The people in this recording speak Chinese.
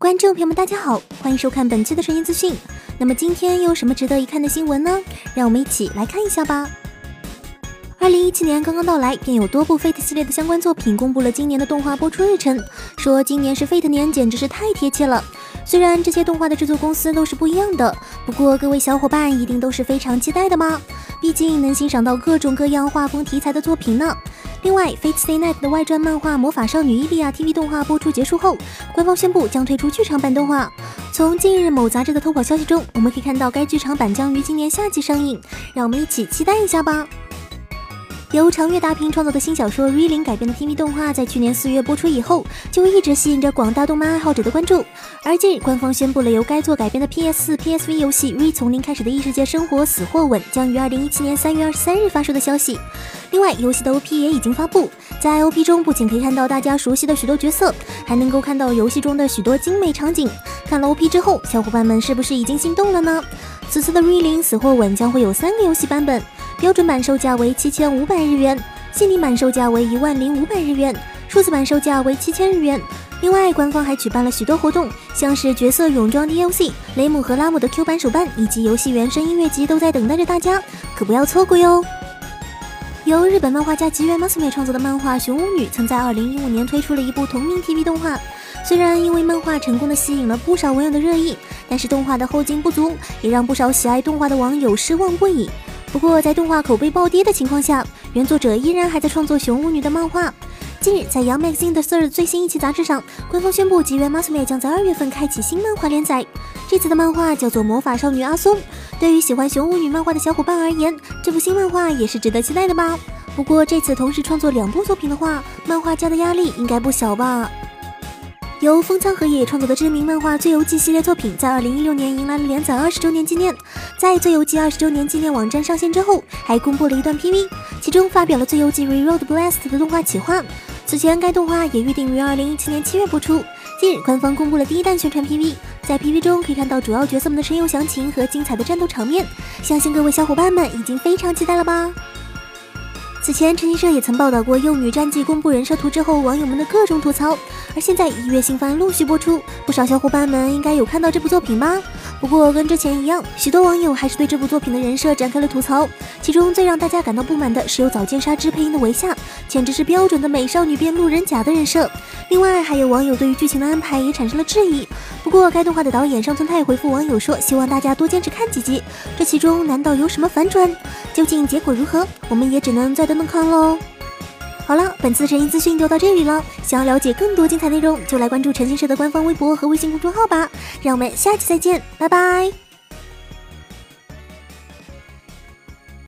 观众朋友们，大家好，欢迎收看本期的声音资讯。那么今天又有什么值得一看的新闻呢？让我们一起来看一下吧。二零一七年刚刚到来，便有多部 Fate 系列的相关作品公布了今年的动画播出日程，说今年是 Fate 年，简直是太贴切了。虽然这些动画的制作公司都是不一样的，不过各位小伙伴一定都是非常期待的吗？毕竟能欣赏到各种各样画风题材的作品呢。另外，《Fate Stay Night》的外传漫画《魔法少女伊利亚》TV 动画播出结束后，官方宣布将推出剧场版动画。从近日某杂志的偷跑消息中，我们可以看到该剧场版将于今年夏季上映，让我们一起期待一下吧。由长月大平创作的新小说《Reeling》改编的 TV 动画，在去年四月播出以后，就一直吸引着广大动漫爱好者的关注。而近日，官方宣布了由该作改编的 PS4、PSV 游戏《Re 从零开始的异世界生活：死或稳》将于二零一七年三月二十三日发售的消息。另外，游戏的 OP 也已经发布，在 OP 中不仅可以看到大家熟悉的许多角色，还能够看到游戏中的许多精美场景。看了 OP 之后，小伙伴们是不是已经心动了呢？此次的《Reeling：死或稳》将会有三个游戏版本。标准版售价为七千五百日元，限定版售价为一万零五百日元，数字版售价为七千日元。另外，官方还举办了许多活动，像是角色泳装 DLC、雷姆和拉姆的 Q 版手办，以及游戏原声音乐集都在等待着大家，可不要错过哟。由日本漫画家吉原 m a s u m 创作的漫画《熊巫女》曾在二零一五年推出了一部同名 TV 动画，虽然因为漫画成功的吸引了不少网友的热议，但是动画的后劲不足，也让不少喜爱动画的网友失望不已。不过，在动画口碑暴跌的情况下，原作者依然还在创作熊巫女的漫画。近日，在 Young Magazine 的 Third 最新一期杂志上，官方宣布吉原 m a s u m 将在二月份开启新漫画连载。这次的漫画叫做《魔法少女阿松》。对于喜欢熊巫女漫画的小伙伴而言，这部新漫画也是值得期待的吧？不过，这次同时创作两部作品的话，漫画家的压力应该不小吧？由风仓和也创作的知名漫画《最游记》系列作品，在二零一六年迎来了连载二十周年纪念。在《最游记》二十周年纪念网站上线之后，还公布了一段 PV，其中发表了《最游记 Reroad Blast》的动画企划。此前，该动画也预定于二零一七年七月播出。近日，官方公布了第一弹宣传 PV，在 PV 中可以看到主要角色们的声优详情和精彩的战斗场面，相信各位小伙伴们已经非常期待了吧。此前，陈情社也曾报道过《幼女战记》公布人设图之后，网友们的各种吐槽。而现在，一月新番陆续播出，不少小伙伴们应该有看到这部作品吧？不过跟之前一样，许多网友还是对这部作品的人设展开了吐槽。其中最让大家感到不满的是由早见沙织配音的维夏，简直是标准的美少女变路人甲的人设。另外，还有网友对于剧情的安排也产生了质疑。不过，该动画的导演上村太回复网友说，希望大家多坚持看几集。这其中难道有什么反转？究竟结果如何？我们也只能再等等看喽。本次神医资讯就到这里了。想要了解更多精彩内容，就来关注陈星社的官方微博和微信公众号吧。让我们下期再见，拜拜。